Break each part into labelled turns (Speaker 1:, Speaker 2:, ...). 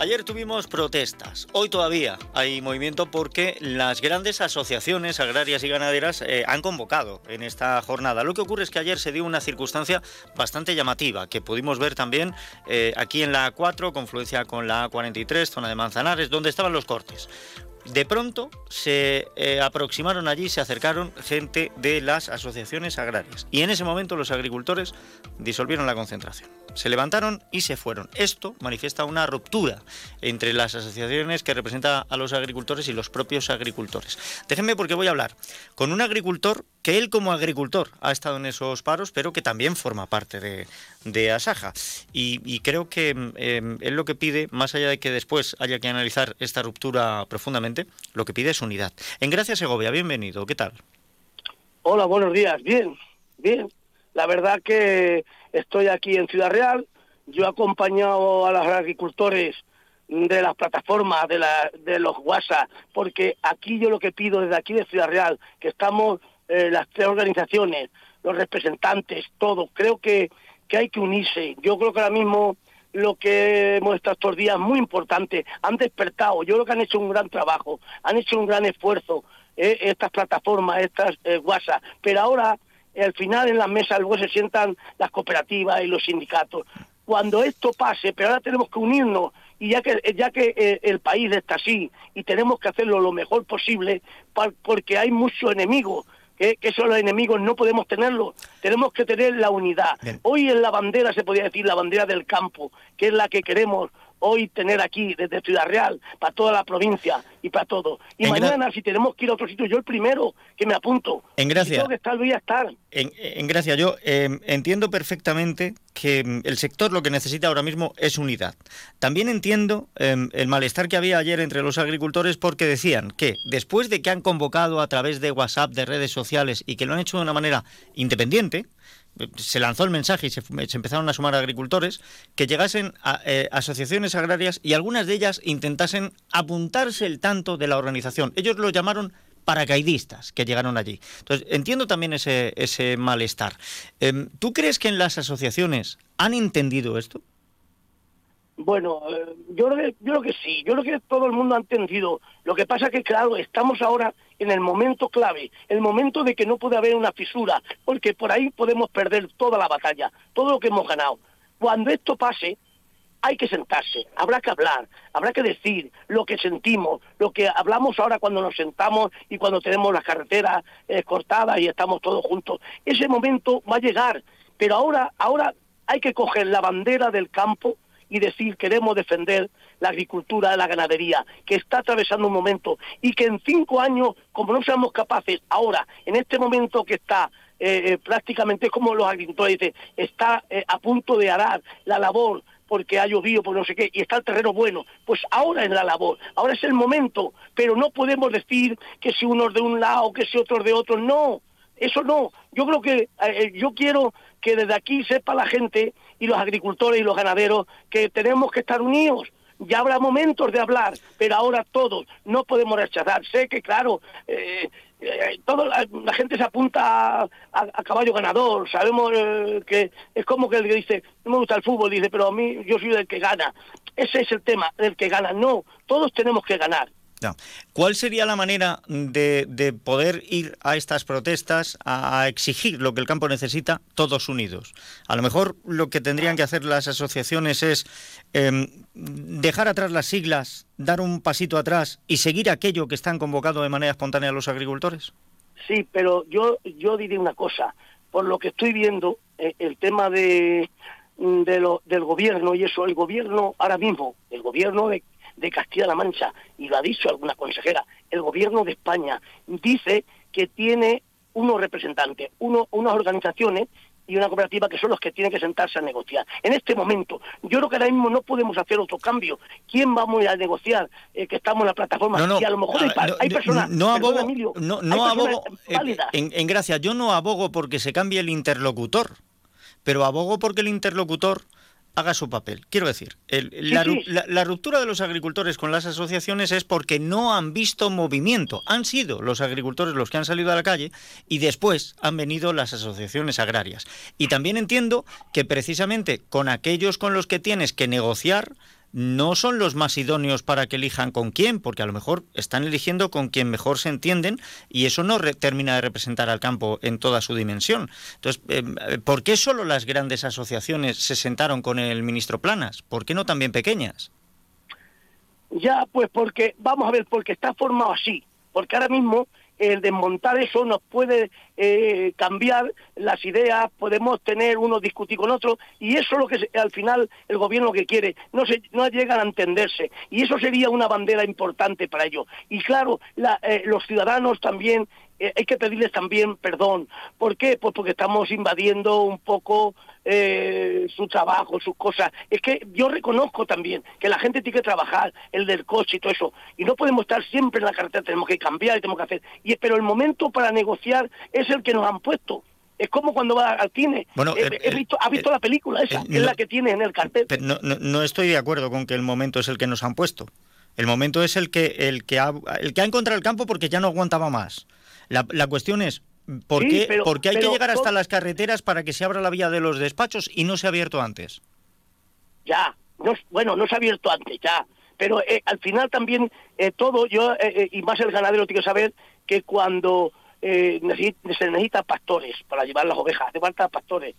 Speaker 1: Ayer tuvimos protestas, hoy todavía hay movimiento porque las grandes asociaciones agrarias y ganaderas eh, han convocado en esta jornada. Lo que ocurre es que ayer se dio una circunstancia bastante llamativa que pudimos ver también eh, aquí en la A4, confluencia con la A43, zona de Manzanares, donde estaban los cortes. De pronto se eh, aproximaron allí, se acercaron gente de las asociaciones agrarias y en ese momento los agricultores disolvieron la concentración se levantaron y se fueron. Esto manifiesta una ruptura entre las asociaciones que representan a los agricultores y los propios agricultores. Déjenme porque voy a hablar con un agricultor que él como agricultor ha estado en esos paros, pero que también forma parte de, Asaja. Y, creo que em, él lo que pide, más allá de que después haya que analizar esta ruptura profundamente, lo que pide es unidad. En Gracias Segovia, bienvenido, ¿qué tal?
Speaker 2: Hola, buenos días, bien, bien. La verdad que estoy aquí en Ciudad Real, yo he acompañado a los agricultores de las plataformas, de, la, de los WhatsApp, porque aquí yo lo que pido desde aquí de Ciudad Real, que estamos eh, las tres organizaciones, los representantes, todos, creo que, que hay que unirse. Yo creo que ahora mismo lo que hemos estado estos días muy importante, han despertado, yo creo que han hecho un gran trabajo, han hecho un gran esfuerzo eh, estas plataformas, estas eh, WhatsApp, pero ahora al final en las mesas luego se sientan las cooperativas y los sindicatos. Cuando esto pase, pero ahora tenemos que unirnos y ya que ya que eh, el país está así y tenemos que hacerlo lo mejor posible porque hay muchos enemigos que, que esos los enemigos no podemos tenerlos, tenemos que tener la unidad. Hoy en la bandera se podría decir la bandera del campo, que es la que queremos hoy tener aquí desde Ciudad Real, para toda la provincia y para todo. Y mañana, si tenemos que ir a otro sitio, yo el primero que me apunto.
Speaker 1: En gracia.
Speaker 2: tengo que estar, voy a estar.
Speaker 1: En, en gracia, yo em, entiendo perfectamente que em, el sector lo que necesita ahora mismo es unidad. También entiendo em, el malestar que había ayer entre los agricultores porque decían que después de que han convocado a través de WhatsApp, de redes sociales y que lo han hecho de una manera independiente, se lanzó el mensaje y se, empezaron a sumar agricultores, que llegasen a eh, asociaciones agrarias y algunas de ellas intentasen apuntarse el tanto de la organización. Ellos lo llamaron paracaidistas que llegaron allí. Entonces, entiendo también ese, ese malestar. Em, ¿Tú crees que en las asociaciones han entendido esto?
Speaker 2: Bueno, eh, yo, creo que, yo creo que sí, yo creo que todo el mundo ha entendido. Lo que pasa que, claro, estamos ahora en el momento clave, el momento de que no puede haber una fisura, porque por ahí podemos perder toda la batalla, todo lo que hemos ganado. Cuando esto pase, hay que sentarse, habrá que hablar, habrá que decir lo que sentimos, lo que hablamos ahora cuando nos sentamos y cuando tenemos las carreteras eh, cortadas y estamos todos juntos. Ese momento va a llegar, pero ahora, ahora hay que coger la bandera del campo, y decir queremos defender la agricultura, la ganadería, que está atravesando un momento y que en cinco años, como no seamos capaces ahora, en este momento que está eh, eh, prácticamente como los agricultores está eh, a punto de arar la labor porque ha llovido, por no sé qué, y está el terreno bueno, pues ahora es la labor, ahora es el momento, pero no podemos decir que si unos de un lado, que si otros de otro, no, eso no. Yo creo que yo quiero que desde aquí sepa la gente y los agricultores y los ganaderos que tenemos que estar unidos. Ya habrá momentos de hablar, pero ahora todos no podemos rechazar. Sé que, claro, eh, eh todo, la, gente se apunta a, caballo ganador. Sabemos eh, que es como que el que dice, no me gusta el fútbol, dice, pero a mí yo soy el que gana. Ese es el tema, del que gana. No, todos tenemos que ganar.
Speaker 1: ¿Cuál sería la manera de, poder ir a estas protestas a, exigir lo que el campo necesita todos unidos? A lo mejor lo que tendrían que hacer las asociaciones es em, dejar atrás las siglas, dar un pasito atrás y seguir aquello que están convocando de manera espontánea los agricultores.
Speaker 2: Sí, pero yo, yo diré una cosa. Por lo que estoy viendo, eh, el tema de, de lo, del gobierno y eso, el gobierno ahora mismo, el gobierno de de Castilla-La Mancha, y lo ha dicho alguna consejera, el gobierno de España dice que tiene unos representantes, uno, unas organizaciones y una cooperativa que son los que tienen que sentarse a negociar. En este momento, yo creo que ahora mismo no podemos hacer otro cambio. ¿Quién vamos a negociar eh, que estamos en la plataforma?
Speaker 1: No,
Speaker 2: y a lo mejor hay, ah, personas...
Speaker 1: No abogo, no, no abogo eh, en, en gracia, yo no abogo porque se cambie el interlocutor, pero abogo porque el interlocutor haga su papel. Quiero decir, la, ruptura de los agricultores con las asociaciones es porque no han visto movimiento. Han sido los agricultores los que han salido a la calle y después han venido las asociaciones agrarias. Y también entiendo que precisamente con aquellos con los que tienes que negociar, no son los más idóneos para que elijan con quién, porque a lo mejor están eligiendo con quien mejor se entienden y eso no termina de representar al campo en toda su dimensión. Entonces, eh, ¿por qué solo las grandes asociaciones se sentaron con el ministro Planas? ¿Por qué no también pequeñas?
Speaker 2: Ya, pues porque, vamos a ver, porque está formado así, porque ahora mismo el desmontar eso nos puede eh, cambiar las ideas, podemos tener uno discutir con otro, y eso es lo que al final el gobierno que quiere, no, se, no llegan a entenderse, y eso sería una bandera importante para ello. Y claro, eh, los ciudadanos también hay que pedirles también perdón. ¿Por qué? Pues porque estamos invadiendo un poco eh, su trabajo, sus cosas. Es que yo reconozco también que la gente tiene que trabajar, el del coche y todo eso, y no podemos estar siempre en la carretera, tenemos que cambiar y tenemos que hacer. Y, pero el momento para negociar es el que nos han puesto. Es como cuando va al cine. Bueno, he, visto, ¿Ha visto la película esa? es la que tiene en el cartel.
Speaker 1: no, no, estoy de acuerdo con que el momento es el que nos han puesto. El momento es el que, el que, ha, el que ha encontrado el campo porque ya no aguantaba más. La, la cuestión es, ¿por, qué, hay que llegar hasta las carreteras para que se abra la vía de los despachos y no se ha abierto antes?
Speaker 2: Ya, no, bueno, no se ha abierto antes, ya. Pero eh, al final también eh, todo, yo, eh, y más el ganadero tiene que saber que cuando se necesitan pastores para llevar las ovejas, hace falta pastores.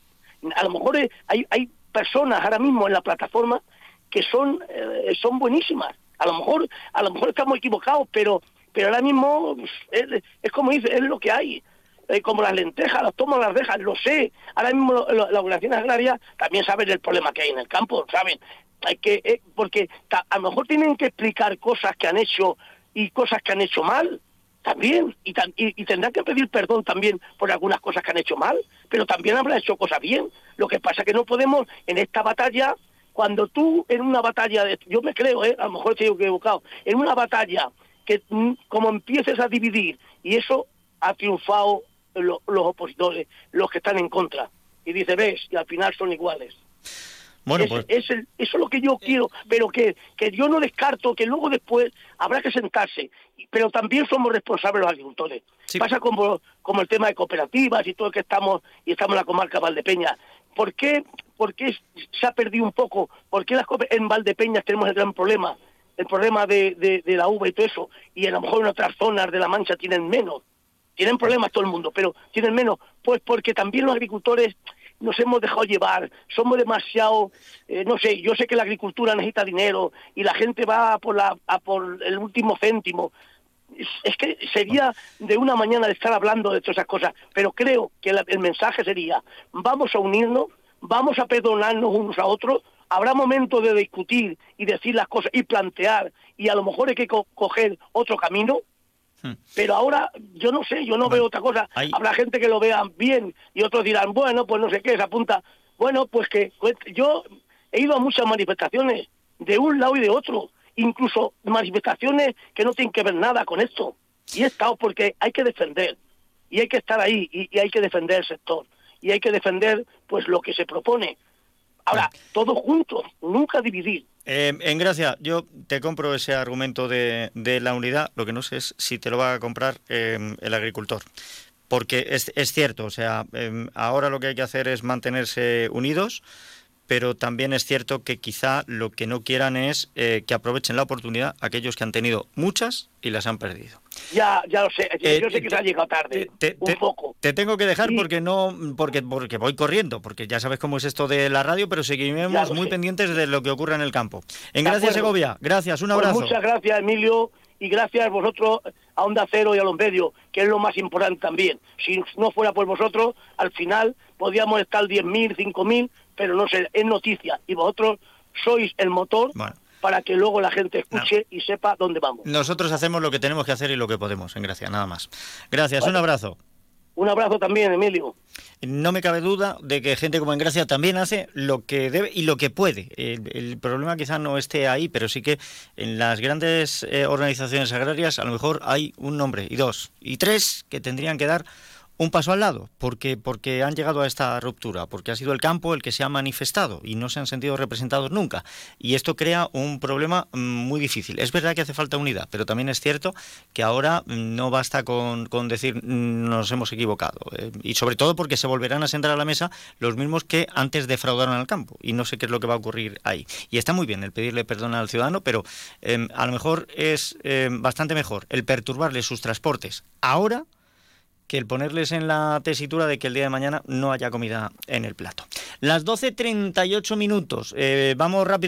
Speaker 2: A lo mejor hay, hay personas ahora mismo en la plataforma que son, son buenísimas. A lo mejor, a lo mejor estamos equivocados, pero pero ahora mismo es, como dice, es lo que hay. Eh, como las lentejas, las tomas, las dejas, lo sé. Ahora mismo las organizaciones agrarias también saben el problema que hay en el campo, ¿saben? Hay que, eh, porque a lo mejor tienen que explicar cosas que han hecho y cosas que han hecho mal también y, y, tendrán que pedir perdón también por algunas cosas que han hecho mal, pero también habrá hecho cosas bien. Lo que pasa es que no podemos en esta batalla, cuando tú en una batalla, de, yo me creo, ¿eh? a lo mejor estoy equivocado, en una batalla que mm, como empieces a dividir, y eso ha triunfado los opositores, los que están en contra. Y dice, ves, y al final son iguales. Bueno, pues... eso es lo que yo quiero, pero que, que yo no descarto que luego después habrá que sentarse, pero también somos responsables los agricultores. Pasa como, como el tema de cooperativas y todo el que estamos, y estamos en la comarca Valdepeña. ¿Por qué, ¿Por qué se ha perdido un poco? ¿Por qué las en Valdepeñas tenemos el gran problema? el problema de, de, la uva y todo eso, y a lo mejor en otras zonas de la Mancha tienen menos. Tienen problemas todo el mundo, pero tienen menos. Pues porque también los agricultores nos hemos dejado llevar, somos demasiado, eh, no sé, yo sé que la agricultura necesita dinero y la gente va por, la, a por el último céntimo. Es, que sería de una mañana de estar hablando de todas esas cosas, pero creo que el mensaje sería, vamos a unirnos, vamos a perdonarnos unos a otros, habrá momentos de discutir y decir las cosas y plantear y a lo mejor hay que coger otro camino, hmm. pero ahora yo no sé, yo no veo otra cosa. Habrá gente que lo vea bien y otros dirán, bueno, pues no sé qué, se apunta. Bueno, pues que pues, yo he ido a muchas manifestaciones de un lado y de otro, incluso manifestaciones que no tienen que ver nada con esto. Y he estado porque hay que defender y hay que estar ahí y, y hay que defender el sector y hay que defender pues lo que se propone Ahora, todo juntos, nunca dividir.
Speaker 1: Eh, en gracia, yo te compro ese argumento de, la unidad, lo que no sé es si te lo va a comprar em, el agricultor. Porque es, es cierto, o sea, em, ahora lo que hay que hacer es mantenerse unidos, pero también es cierto que quizá lo que no quieran es eh, que aprovechen la oportunidad aquellos que han tenido muchas y las han perdido.
Speaker 2: Ya, ya lo sé, yo eh, sé que te ha llegado tarde, un poco.
Speaker 1: Te tengo que dejar porque no, porque, porque voy corriendo, porque ya sabes cómo es esto de la radio, pero seguiremos muy pendientes de lo que ocurra en el campo. En Gracias, Segovia, gracias, un pues abrazo.
Speaker 2: muchas gracias, Emilio, y gracias a vosotros, a Onda Cero y a los medios, que es lo más importante también. Si no fuera por vosotros, al final podríamos estar 10.000, 5.000 pero no sé, es noticia y vosotros sois el motor para que luego la gente escuche y sepa dónde vamos.
Speaker 1: Nosotros hacemos lo que tenemos que hacer y lo que podemos, en gracia, nada más. Gracias, un abrazo.
Speaker 2: Un abrazo también, Emilio.
Speaker 1: No me cabe duda de que gente como Engracia también hace lo que debe y lo que puede. El, problema quizá no esté ahí, pero sí que en las grandes eh, organizaciones agrarias a lo mejor hay un nombre y dos y tres que tendrían que dar un paso al lado, porque, porque han llegado a esta ruptura, porque ha sido el campo el que se ha manifestado y no se han sentido representados nunca. Y esto crea un problema mm, muy difícil. Es verdad que hace falta unidad, pero también es cierto que ahora mm, no basta con, decir mm, nos hemos equivocado. Eh, y sobre todo porque se volverán a sentar a la mesa los mismos que antes defraudaron al campo. Y no sé qué es lo que va a ocurrir ahí. Y está muy bien el pedirle perdón al ciudadano, pero em, a lo mejor es em, bastante mejor el perturbarle sus transportes ahora que el ponerles en la tesitura de que el día de mañana no haya comida en el plato. Las 12.38 minutos. Eh, vamos rápido.